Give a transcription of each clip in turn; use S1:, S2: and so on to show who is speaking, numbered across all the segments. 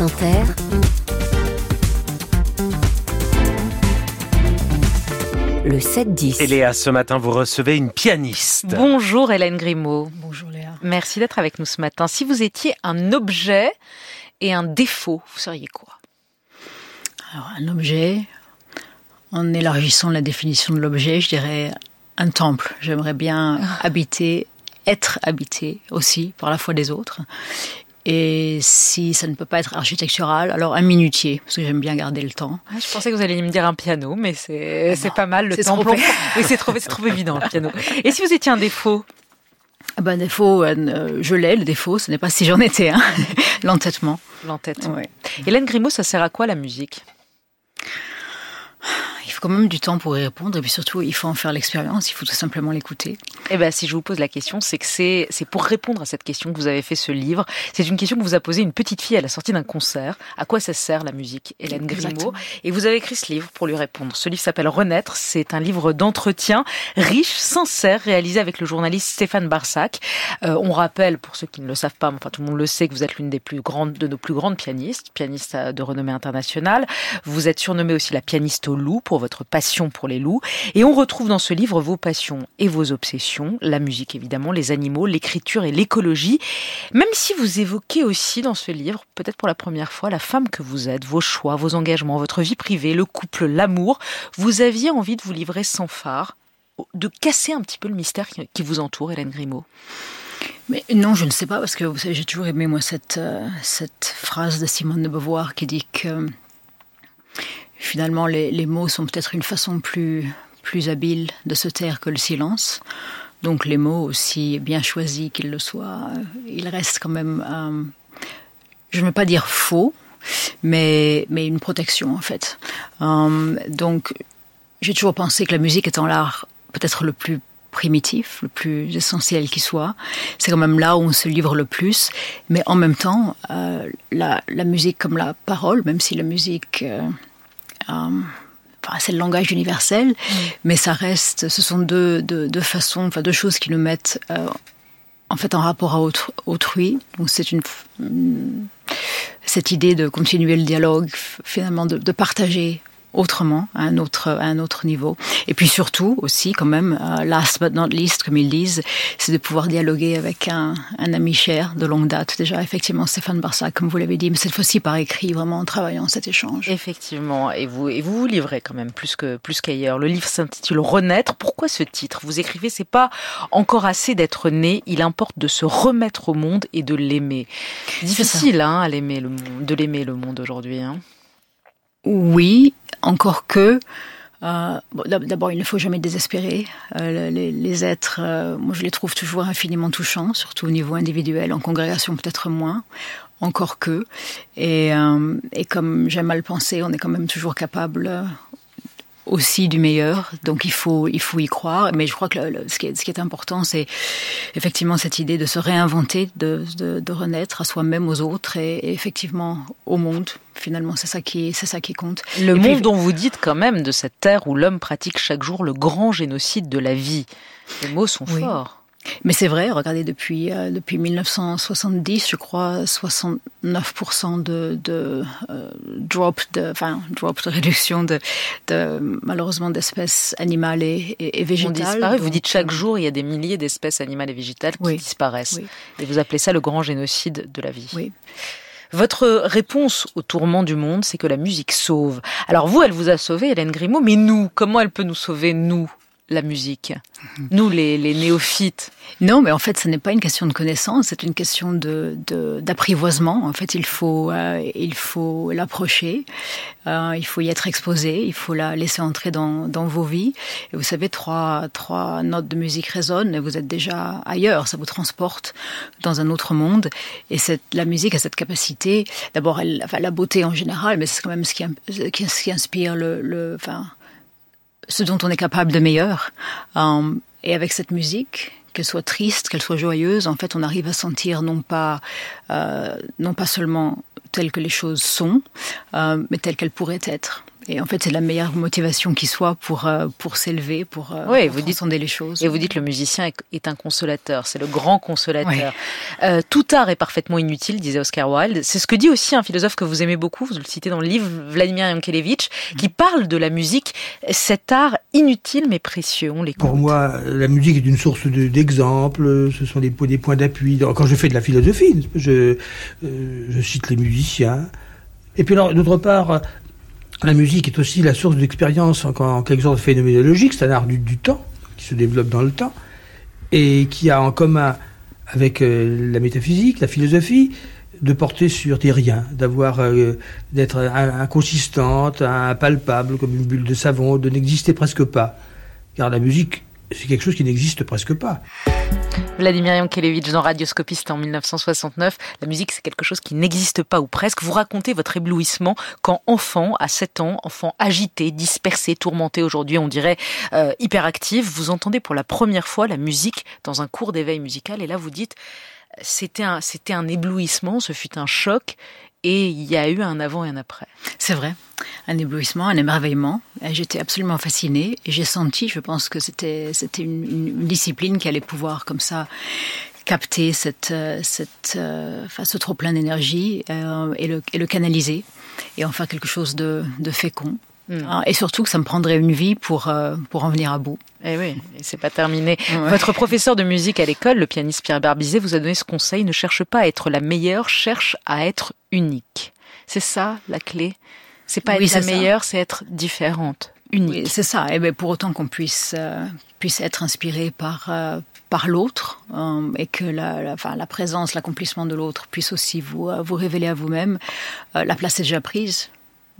S1: France Inter, le 7-10.
S2: Et Léa, ce matin, vous recevez une pianiste.
S3: Bonjour Hélène Grimaud.
S4: Bonjour Léa.
S3: Merci d'être avec nous ce matin. Si vous étiez un objet et un défaut, vous seriez quoi?
S4: Alors, un objet, en élargissant la définition de l'objet, je dirais un temple. J'aimerais bien habiter, être habité aussi par la foi des autres. Et si ça ne peut pas être architectural, alors un minutier, parce que j'aime bien garder le temps.
S3: Ah, Je pensais que vous alliez me dire un piano, mais c'est
S4: non,
S3: pas mal le temps.
S4: trop-
S3: Oui, c'est trop, évident le piano. Et si vous étiez un défaut
S4: Ah Ben, défaut, euh, je l'ai, le défaut, ce n'est pas si j'en étais un. L'entêtement.
S3: L'entête.
S4: Ouais.
S3: Hélène Grimaud, ça sert à quoi la musique?
S4: Faut quand même du temps pour y répondre, et puis surtout, il faut en faire l'expérience, il faut tout simplement l'écouter.
S3: Eh ben, si je vous pose la question, c'est que c'est c'est pour répondre à cette question que vous avez fait ce livre. C'est une question que vous a posée une petite fille à la sortie d'un concert. À quoi ça sert la musique, Hélène Grimaud. Et vous avez écrit ce livre pour lui répondre. Ce livre s'appelle Renaître. C'est un livre d'entretien riche, sincère, réalisé avec le journaliste Stéphane Barsac. Euh, on rappelle, pour ceux qui ne le savent pas, mais enfin tout le monde le sait, que vous êtes l'une des plus grandes, de nos plus grandes pianistes, pianiste de renommée internationale. Vous êtes surnommée aussi la pianiste aux loups pour votre passion pour les loups. Et on retrouve dans ce livre vos passions et vos obsessions, la musique évidemment, les animaux, l'écriture et l'écologie. Même si vous évoquez aussi dans ce livre, peut-être pour la première fois, la femme que vous êtes, vos choix, vos engagements, votre vie privée, le couple, l'amour, vous aviez envie de vous livrer sans phare, de casser un petit peu le mystère qui- vous entoure, Hélène Grimaud?
S4: Mais non, je ne sais pas, parce que vous savez, j'ai toujours aimé, moi, cette, euh, cette phrase de Simone de Beauvoir qui dit que finalement, les, mots sont peut-être une façon plus, plus habile de se taire que le silence. Donc, les mots, aussi bien choisis qu'ils le soient, euh, ils restent quand même, euh, je ne veux pas dire faux, mais, mais une protection, en fait. Euh, donc, j'ai toujours pensé que la musique étant l'art peut-être le plus primitif, le plus essentiel qui soit. C'est quand même là où on se livre le plus. Mais en même temps, la, musique comme la parole, même si la musique, enfin, c'est le langage universel, mais ça reste, ce sont deux, deux, deux façons, enfin deux choses qui nous mettent euh, en fait en rapport à autre, autrui. Donc c'est une cette idée de continuer le dialogue, finalement de, de partager autrement, à un autre, à un autre niveau. Et puis surtout aussi, quand même, euh, last but not least, comme ils disent, c'est de pouvoir dialoguer avec un, un ami cher de longue date. Déjà, effectivement, Stéphane Barsac, comme vous l'avez dit, mais cette fois-ci par écrit, vraiment en travaillant cet échange.
S3: Effectivement, et vous, et vous vous livrez quand même plus que plus qu'ailleurs. Le livre s'intitule Renaître. Pourquoi ce titre? Vous écrivez, c'est pas encore assez d'être né. Il importe de se remettre au monde et de l'aimer. Difficile, hein, à l'aimer le monde, de l'aimer le monde aujourd'hui. Hein.
S4: Oui, encore que. Euh, D'abord, il ne faut jamais désespérer. Euh, les, êtres, euh, moi, je les trouve toujours infiniment touchants, surtout au niveau individuel, en congrégation peut-être moins, encore que. Et, comme j'aime à le penser, on est quand même toujours capable aussi du meilleur. Donc il faut, il faut y croire. Mais je crois que le- le- ce, qui est, ce qui est important, c'est effectivement cette idée de se réinventer, de, de, de renaître à soi-même, aux autres et, et effectivement au monde. Finalement, c'est ça qui, c'est ça qui compte.
S3: Le
S4: Et puis-
S3: monde dont vous dites quand même de cette terre où l'homme pratique chaque jour le grand génocide de la vie. Les mots sont
S4: Oui.
S3: forts.
S4: Mais c'est vrai, regardez, depuis, euh, depuis 1970, je crois, 69% de, de euh, drop, de, enfin, drop de réduction de, de malheureusement d'espèces animales et, et, et végétales.
S3: disparu. Vous
S4: Donc,
S3: dites chaque
S4: euh,
S3: jour, il y a des milliers d'espèces animales et végétales qui
S4: Oui.
S3: disparaissent.
S4: Oui.
S3: Et vous appelez ça le grand génocide de la vie.
S4: Oui.
S3: Votre réponse au tourment du monde, c'est que la musique sauve. Alors vous, elle vous a sauvé, Hélène Grimaud, mais nous, comment elle peut nous sauver, nous, la musique Nous, les, néophytes
S4: Non, mais en fait, ce n'est pas une question de connaissance, c'est une question de d'apprivoisement. En fait, il faut euh, il l'approcher, euh, il faut y être exposé, il faut la laisser entrer dans dans vos vies. Et vous savez, trois trois notes de musique résonnent et vous êtes déjà ailleurs. Ça vous transporte dans un autre monde. Et cette la musique a cette capacité. D'abord, la beauté en général, mais c'est quand même ce qui ce qui inspire le le ce dont on est capable de meilleur. Euh, et avec cette musique, qu'elle soit triste, qu'elle soit joyeuse, en fait, on arrive à sentir non pas, euh, non pas seulement telles que les choses sont, euh, mais telles qu'elles pourraient être. Et en fait, c'est la meilleure motivation qui soit pour, euh, pour s'élever, pour, euh,
S3: Oui,
S4: pour
S3: vous dites-
S4: transcender les choses.
S3: Et vous dites le musicien est- est un consolateur, c'est le grand consolateur. Euh, tout art est parfaitement inutile, disait Oscar Wilde. C'est ce que dit aussi un philosophe que vous aimez beaucoup, vous le citez dans le livre, Vladimir Yankelevitch, qui parle de la musique, cet art inutile mais précieux. On l'écoute.
S5: Pour moi, la musique est une source de- d'exemples, ce sont des, po- des points d'appui. Quand je fais de la philosophie, je, euh, je cite les musiciens. Et puis alors, d'autre part, la musique est aussi la source d'expérience en, quelque sorte phénoménologique, c'est un art du, temps, qui se développe dans le temps, et qui a en commun avec euh, la métaphysique, la philosophie, de porter sur des riens, d'avoir, euh, d'être in- inconsistante, impalpable, comme une bulle de savon, de n'exister presque pas. Car la musique, c'est quelque chose qui n'existe presque pas.
S3: Vladimir Yankelevitch dans Radioscopiste en 1969. La musique, c'est quelque chose qui n'existe pas ou presque. Vous racontez votre éblouissement quand enfant, à 7 ans, enfant agité, dispersé, tourmenté aujourd'hui, on dirait euh, hyperactif, vous entendez pour la première fois la musique dans un cours d'éveil musical et là vous dites c'était un, c'était un éblouissement, ce fut un choc et il y a eu un avant et un après.
S4: C'est vrai. Un éblouissement, un émerveillement. J'étais absolument fascinée et j'ai senti, je pense que c'était c'était une, une- discipline qui allait pouvoir comme ça capter cette, euh, cette, euh, enfin, ce trop plein d'énergie euh, et, le, et le canaliser et en faire quelque chose de, de fécond.
S3: Mm.
S4: Ah, Et surtout que ça me prendrait une vie pour, euh, pour en venir à bout.
S3: Et oui, et c'est pas terminé.
S4: Ouais.
S3: Votre professeur de musique à l'école, le pianiste Pierre Barbizet, vous a donné ce conseil ne cherche pas à être la meilleure, cherche à être unique. C'est ça la clé. C'est pas
S4: Oui,
S3: être la
S4: ça.
S3: meilleure, c'est être différente,
S4: Oui,
S3: unique.
S4: c'est ça. Et ben, pour autant qu'on puisse, euh, puisse être inspiré par, euh, par l'autre euh, et que la, la, enfin, la présence, l'accomplissement de l'autre puisse aussi vous, euh, vous révéler à vous-même, euh, la place est déjà prise.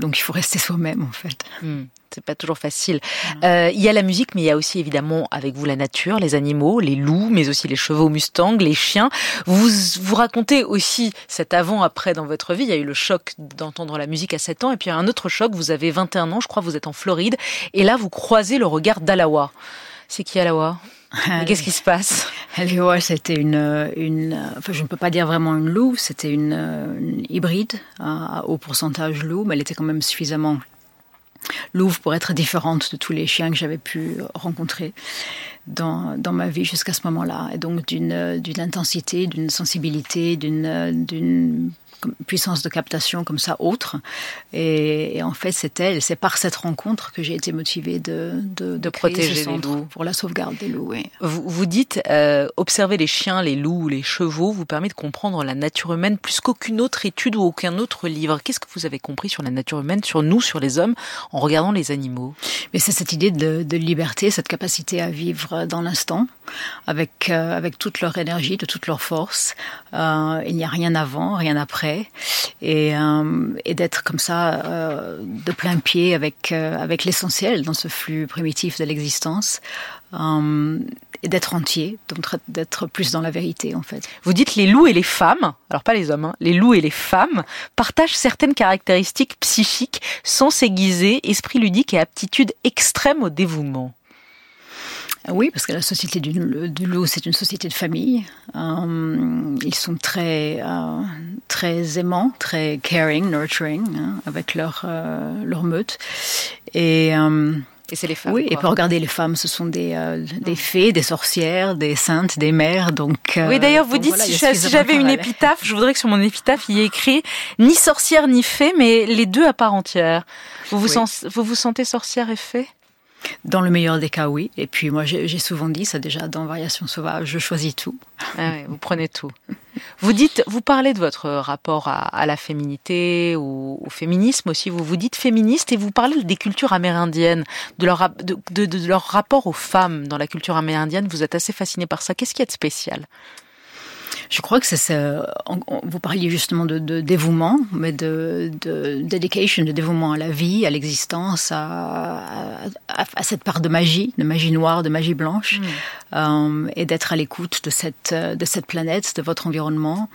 S4: Donc il faut rester soi-même en fait.
S3: Hmm, C'est pas toujours facile. Euh, il y a la musique, mais il y a aussi évidemment avec vous la nature, les animaux, les loups, mais aussi les chevaux Mustang, les chiens. Vous vous racontez aussi cet avant-après dans votre vie. Il y a eu le choc d'entendre la musique à 7 ans, et puis un autre choc. Vous avez 21 ans, je crois, vous êtes en Floride, et là vous croisez le regard d'Alawa. C'est qui Alawa? Qu'est-ce qui se passe?
S4: Ouais, c'était une, une, euh, enfin, je ne peux pas dire vraiment une louve, c'était une, euh, hybride à, à haut pourcentage loup, mais elle était quand même suffisamment louve pour être différente de tous les chiens que j'avais pu rencontrer dans, dans ma vie jusqu'à ce moment-là. Et donc d'une euh, intensité, d'une sensibilité, d'une euh, puissance de captation comme ça autre. Et, et en fait, c'est elle, c'est par cette rencontre que j'ai été motivée de, de,
S3: protéger
S4: ce
S3: les loups.
S4: pour la sauvegarde des loups. oui.
S3: Vous, vous dites, euh, observer les chiens, les loups, les chevaux vous permet de comprendre la nature humaine plus qu'aucune autre étude ou aucun autre livre. Qu'est-ce que vous avez compris sur la nature humaine, sur nous, sur les hommes, en regardant les animaux?
S4: Mais c'est cette idée de, de liberté, cette capacité à vivre dans l'instant, avec, euh, avec toute leur énergie, de toute leur force. Euh, il n'y a rien avant, rien après. Et, euh, et d'être comme ça, euh, de plein pied avec, euh, avec l'essentiel dans ce flux primitif de l'existence. Et d'être entier, d'être plus dans la vérité en fait.
S3: Vous dites les loups et les femmes, alors pas les hommes, hein, les loups et les femmes partagent certaines caractéristiques psychiques, sens aiguisé, esprit ludique et aptitude extrême au dévouement.
S4: Oui, parce que la société du, du loup, c'est une société de famille. Euh, ils sont très, euh, très aimants, très caring, nurturing, hein, avec leur, euh, leur meute. Et,
S3: Et c'est les femmes.
S4: oui, et
S3: quoi.
S4: puis regardez, les femmes, ce sont des, euh, des fées, des sorcières, des saintes, des mères. Donc, euh,
S3: Oui, d'ailleurs, vous dites,
S4: voilà,
S3: si j'avais une épitaphe, je voudrais que sur mon épitaphe, il y ait écrit ni sorcière ni fée, mais les deux à part entière. Vous vous,
S4: Oui.
S3: sens- vous, vous sentez sorcière et fée?
S4: Dans le meilleur des cas, oui. Et puis moi, j'ai souvent dit ça déjà dans Variation sauvage, je choisis tout.
S3: Ah vous prenez tout. Vous dites, vous parlez de votre rapport à, la féminité, au, au féminisme aussi. Vous vous dites féministe et vous parlez des cultures amérindiennes, de leur, de, leur rapport aux femmes dans la culture amérindienne. Vous êtes assez fasciné par ça. Qu'est-ce a de spécial?
S4: Je crois que c'est on- Vous parliez justement de, de dévouement, mais de, de dedication, de dévouement à la vie, à l'existence, à, à, à cette part de magie, de magie noire, de magie blanche, euh, et d'être à l'écoute de cette, euh, de cette planète, de votre environnement,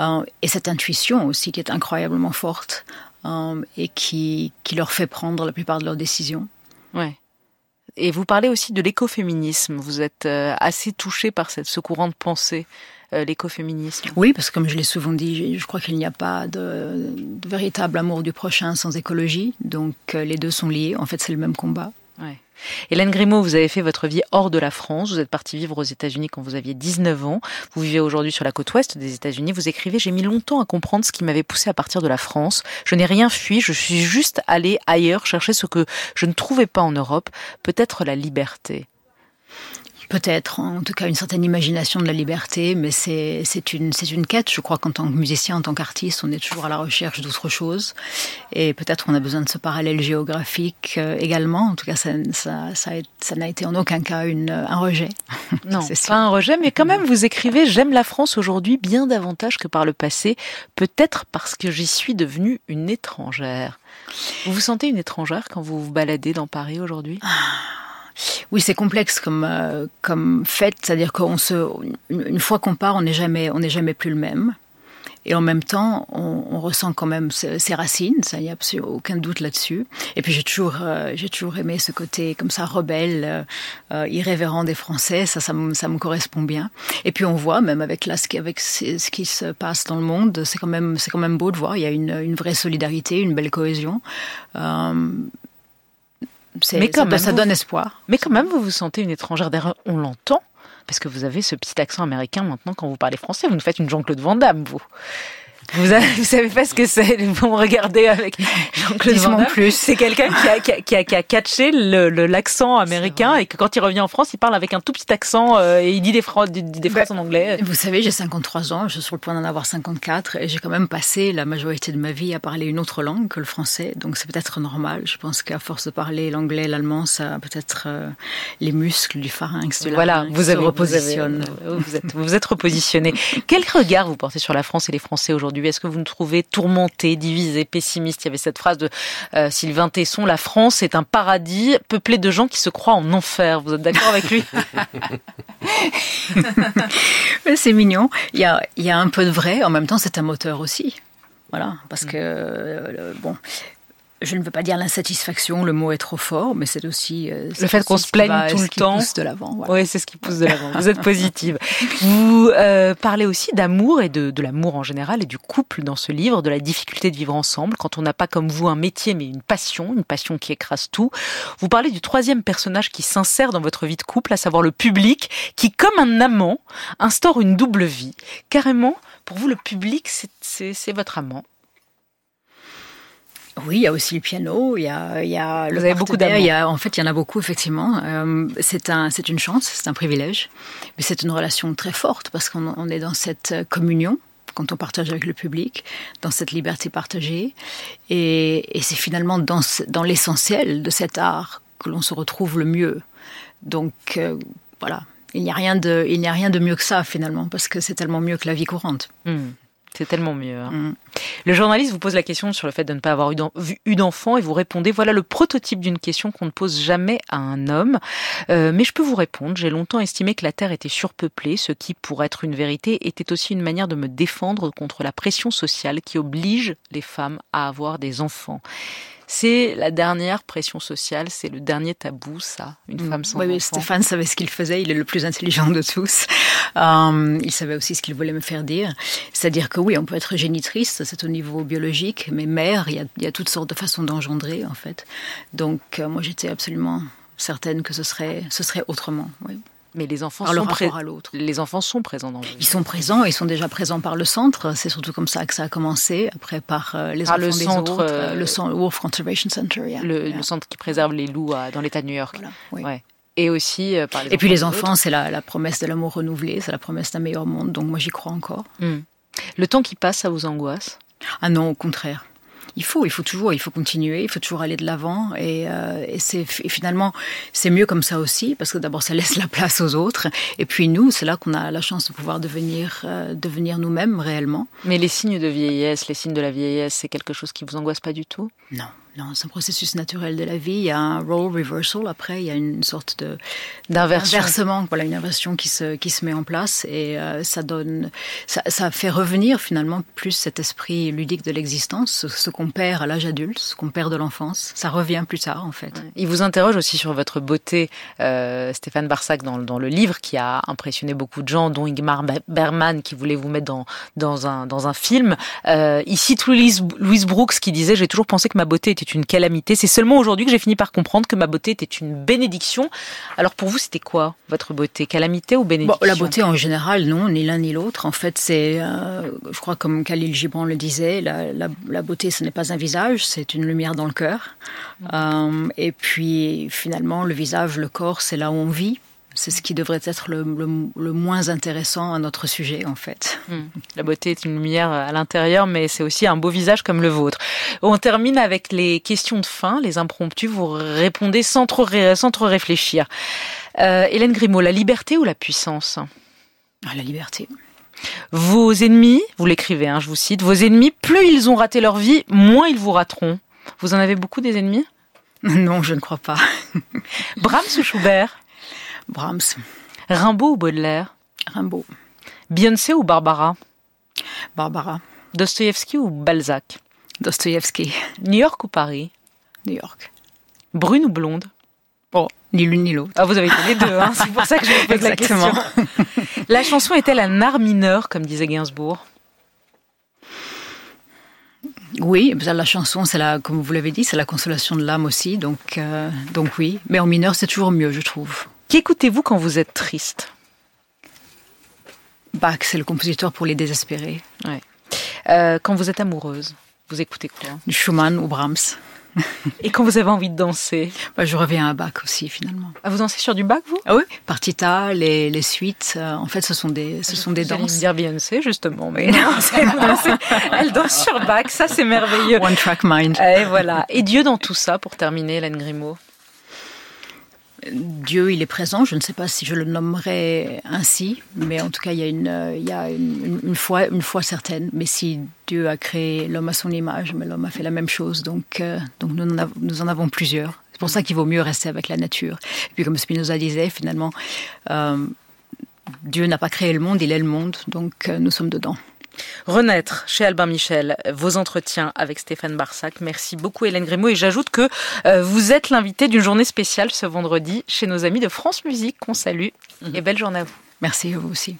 S4: euh, et cette intuition aussi qui est incroyablement forte euh, et qui, qui leur fait prendre la plupart de leurs décisions.
S3: Ouais. Et vous parlez aussi de l'écoféminisme. Vous êtes euh, assez touché par ce courant de pensée l'écoféminisme
S4: Oui, parce que comme je l'ai souvent dit, je crois qu'il n'y a pas de, de, véritable amour du prochain sans écologie. Donc les deux sont liés. En fait, c'est le même combat.
S3: Hélène Grimaud, vous avez fait votre vie hors de la France. Vous êtes partie vivre aux États-Unis quand vous aviez 19 ans. Vous vivez aujourd'hui sur la côte ouest des États-Unis. Vous écrivez J'ai mis longtemps à comprendre ce qui m'avait poussé à partir de la France. Je n'ai rien fui. Je suis juste allée ailleurs chercher ce que je ne trouvais pas en Europe. Peut-être la liberté.
S4: Peut-être, en tout cas, une certaine imagination de la liberté, mais c'est une, une quête. Je crois qu'en tant que musicien, en tant qu'artiste, on est toujours à la recherche d'autre chose. Et peut-être qu'on a besoin de ce parallèle géographique euh, également. En tout cas, ça n'a ça, ça, été en aucun cas une, un rejet.
S3: Non, c'est pas un rejet, mais quand même, vous écrivez J'aime la France aujourd'hui bien davantage que par le passé, peut-être parce que j'y suis devenue une étrangère. Vous vous sentez une étrangère quand vous vous baladez dans Paris aujourd'hui?
S4: Oui, c'est complexe comme euh, fait, c'est-à-dire qu'on se, une fois qu'on part, on n'est jamais, on n'est jamais plus le même. Et en même temps, on, ressent quand même ses, racines, ça, il n'y a aucun doute là-dessus. Et puis j'ai toujours, euh, j'ai toujours aimé ce côté comme ça rebelle, euh, euh, irrévérent des Français, ça, ça me, correspond bien. Et puis on voit, même avec ce qui, se passe dans le monde, c'est quand même, c'est quand même beau de voir. Il y a une, une vraie solidarité, une belle cohésion. Euh, mais quand ça, même, ça donne espoir.
S3: Mais quand même, vous vous sentez une étrangère. D'ailleurs, on l'entend, parce que vous avez ce petit accent américain maintenant quand vous parlez français. Vous nous faites une Jean-Claude Van Damme, vous. Vous, avez, vous savez pas ce que c'est. Vous me regardez avec Jean-Claude Van Damme. plus. C'est quelqu'un qui a, qui, a, qui, a, qui a catché l'accent le, américain et que quand il revient en France, il parle avec un tout petit accent euh, et il dit des, phrases, des phrases bah, en anglais.
S4: Vous savez, j'ai 53 ans, je suis sur le point d'en avoir 54 et j'ai quand même passé la majorité de ma vie à parler une autre langue que le français. Donc c'est peut-être normal. Je pense qu'à force de parler l'anglais, l'allemand, ça peut-être euh, les muscles du pharynx, de
S3: Voilà, vous, avez repositionné. Vous êtes, vous êtes repositionné. Quel regard vous portez sur la France et les Français aujourd'hui? Est-ce que vous nous trouvez tourmenté, divisé, pessimiste? Il y avait cette phrase de euh, Sylvain Tesson la France est un paradis peuplé de gens qui se croient en enfer. Vous êtes d'accord avec lui?
S4: C'est mignon. Il y, a, il y a un peu de vrai. En même temps, c'est un moteur aussi. Voilà, parce que euh, bon, je ne veux pas dire l'insatisfaction, le mot est trop fort, mais c'est aussi
S3: euh, le fait qu'on se plaigne tout le temps.
S4: Pousse de l'avant.
S3: Voilà. Oui, c'est ce qui pousse de l'avant. Vous êtes positive. Vous euh, parlez aussi d'amour et de, de l'amour en général et du couple dans ce livre, de la difficulté de vivre ensemble quand on n'a pas comme vous un métier mais une passion, une passion qui écrase tout. Vous parlez du troisième personnage qui s'insère dans votre vie de couple, à savoir le public, qui comme un amant instaure une double vie. Carrément, pour vous, le public, c'est votre amant.
S4: Oui, il y a aussi le piano, il y a, il y a
S3: Vous avez beaucoup d'amour.
S4: En fait, il y en a beaucoup, effectivement. Euh, c'est un, une chance, c'est un privilège, mais c'est une relation très forte parce qu'on on est dans cette communion quand on partage avec le public, dans cette liberté partagée. Et, et c'est finalement dans, dans l'essentiel de cet art que l'on se retrouve le mieux. Donc, euh, voilà. Il n'y a rien de, il a rien de mieux que ça, finalement, parce que c'est tellement mieux que la vie courante.
S3: Hmm. C'est tellement mieux. Hein. Mm. Le journaliste vous pose la question sur le fait de ne pas avoir eu d'enfant et vous répondez voilà le prototype d'une question qu'on ne pose jamais à un homme. Euh, mais je peux vous répondre, j'ai longtemps estimé que la Terre était surpeuplée, ce qui, pour être une vérité, était aussi une manière de me défendre contre la pression sociale qui oblige les femmes à avoir des enfants. C'est la dernière pression sociale, c'est le dernier tabou, ça, une mm. femme sans
S4: oui,
S3: enfant.
S4: Oui, Stéphane savait ce qu'il faisait, il est le plus intelligent de tous. Euh, il savait aussi ce qu'il voulait me faire dire. C'est-à-dire que oui, on peut être génitrice, c'est au niveau biologique, mais mère, il y a, il y a toutes sortes de façons d'engendrer, en fait. Donc, euh, moi, j'étais absolument certaine que ce serait, ce serait autrement. Oui.
S3: Mais les enfants, sont à l'autre. les enfants sont présents dans le
S4: Ils sont présents, ils sont déjà présents par le centre. C'est surtout comme ça que ça a commencé. Après, par euh, les
S3: par
S4: enfants
S3: le
S4: des
S3: centre,
S4: autres, euh, le centre Wolf Conservation Center. Yeah.
S3: Le,
S4: yeah.
S3: le, centre qui préserve les loups à, dans l'État de New York. Voilà, oui. ouais. Et aussi euh, par les
S4: Et puis les enfants, c'est la, la, promesse de l'amour renouvelé, c'est la promesse d'un meilleur monde. Donc moi, j'y crois encore.
S3: Mm. Le temps qui passe, ça vous angoisse?
S4: Ah non, au contraire il faut, il faut toujours, il faut continuer, il faut toujours aller de l'avant. Et, euh, et c'est et finalement, c'est mieux comme ça aussi, parce que d'abord, ça laisse la place aux autres. Et puis nous, c'est là qu'on a la chance de pouvoir devenir, euh, devenir nous-mêmes réellement.
S3: Mais les signes de vieillesse, les signes de la vieillesse, c'est quelque chose qui vous angoisse pas du tout?
S4: Non. C'est un processus naturel de la vie. Il y a un role reversal. Après, il y a une sorte de d'inversement, voilà, une inversion qui se qui se met en place et euh, ça donne, ça, ça, fait revenir finalement plus cet esprit ludique de l'existence, ce, qu'on perd à l'âge adulte, ce qu'on perd de l'enfance. Ça revient plus tard en fait.
S3: Il vous interroge aussi sur votre beauté, euh, Stéphane Barsac, dans, dans le livre qui a impressionné beaucoup de gens, dont Ingmar Bergman qui voulait vous mettre dans dans un dans un film. Euh, il cite Louise, Louise Brooks qui disait j'ai toujours pensé que ma beauté était une calamité. C'est seulement aujourd'hui que j'ai fini par comprendre que ma beauté était une bénédiction. Alors pour vous, c'était quoi votre beauté? Calamité ou bénédiction
S4: La beauté en général, non, ni l'un ni l'autre. En fait, c'est, euh, je crois comme Khalil Gibran le disait, la, beauté, ce n'est pas un visage, c'est une lumière dans le cœur. Euh, et puis finalement, le visage, le corps, c'est là où on vit. C'est ce qui devrait être le, moins intéressant à notre sujet, en fait.
S3: Hmm. La beauté est une lumière à l'intérieur, mais c'est aussi un beau visage comme le vôtre. On termine avec les questions de fin, les impromptus. Vous répondez sans trop, sans trop réfléchir. Euh, Hélène Grimaud, la liberté ou la puissance?
S4: Ah, La liberté.
S3: Vos ennemis, vous l'écrivez, hein, je vous cite, vos ennemis, plus ils ont raté leur vie, moins ils vous rateront. Vous en avez beaucoup des ennemis?
S4: Non, je ne crois pas.
S3: Brahms ou Schubert?
S4: Brahms.
S3: Rimbaud ou Baudelaire?
S4: Rimbaud.
S3: Beyoncé ou Barbara?
S4: Barbara.
S3: Dostoïevski ou Balzac?
S4: Dostoïevski.
S3: New York ou Paris?
S4: New York.
S3: Brune ou blonde?
S4: Oh, ni l'une ni l'autre.
S3: Ah, vous avez été les deux, hein c'est pour ça que je vous pose la question. la chanson est-elle un art mineur, comme disait Gainsbourg?
S4: Oui, la chanson, c'est la, comme vous l'avez dit, c'est la consolation de l'âme aussi, donc, euh, donc oui. Mais en mineur, c'est toujours mieux, je trouve.
S3: Qu'écoutez-vous quand vous êtes triste?
S4: Bach, c'est le compositeur pour les désespérés.
S3: Ouais. Euh, quand vous êtes amoureuse, vous écoutez quoi?
S4: Schumann ou Brahms.
S3: Et quand vous avez envie de danser?
S4: Bah, Je reviens à Bach aussi, finalement.
S3: Ah, vous dansez sur du Bach, vous?
S4: Ah Oui, partita, les, les suites. Euh, en fait, ce sont des, ce sont des danses.
S3: dire Beyoncé, justement, mais non, elle danse sur Bach, ça c'est merveilleux.
S4: One track mind.
S3: Et voilà. Et Dieu dans tout ça, pour terminer, Hélène Grimaud?
S4: Dieu, il est présent. Je ne sais pas si je le nommerais ainsi, mais en tout cas, il y a une, une, foi, certaine. Mais si Dieu a créé l'homme à son image, mais l'homme a fait la même chose, donc, euh, nous, en avons, plusieurs. C'est pour ça qu'il vaut mieux rester avec la nature. Et puis, comme Spinoza disait, finalement, euh, Dieu n'a pas créé le monde, il est le monde, donc euh, nous sommes dedans.
S3: Renaître chez Albin Michel, vos entretiens avec Stéphane Barsac. Merci beaucoup Hélène Grimaud et j'ajoute que euh, vous êtes l'invité d'une journée spéciale ce vendredi chez nos amis de France Musique qu'on salue mhm. et belle journée à vous.
S4: Merci à vous aussi.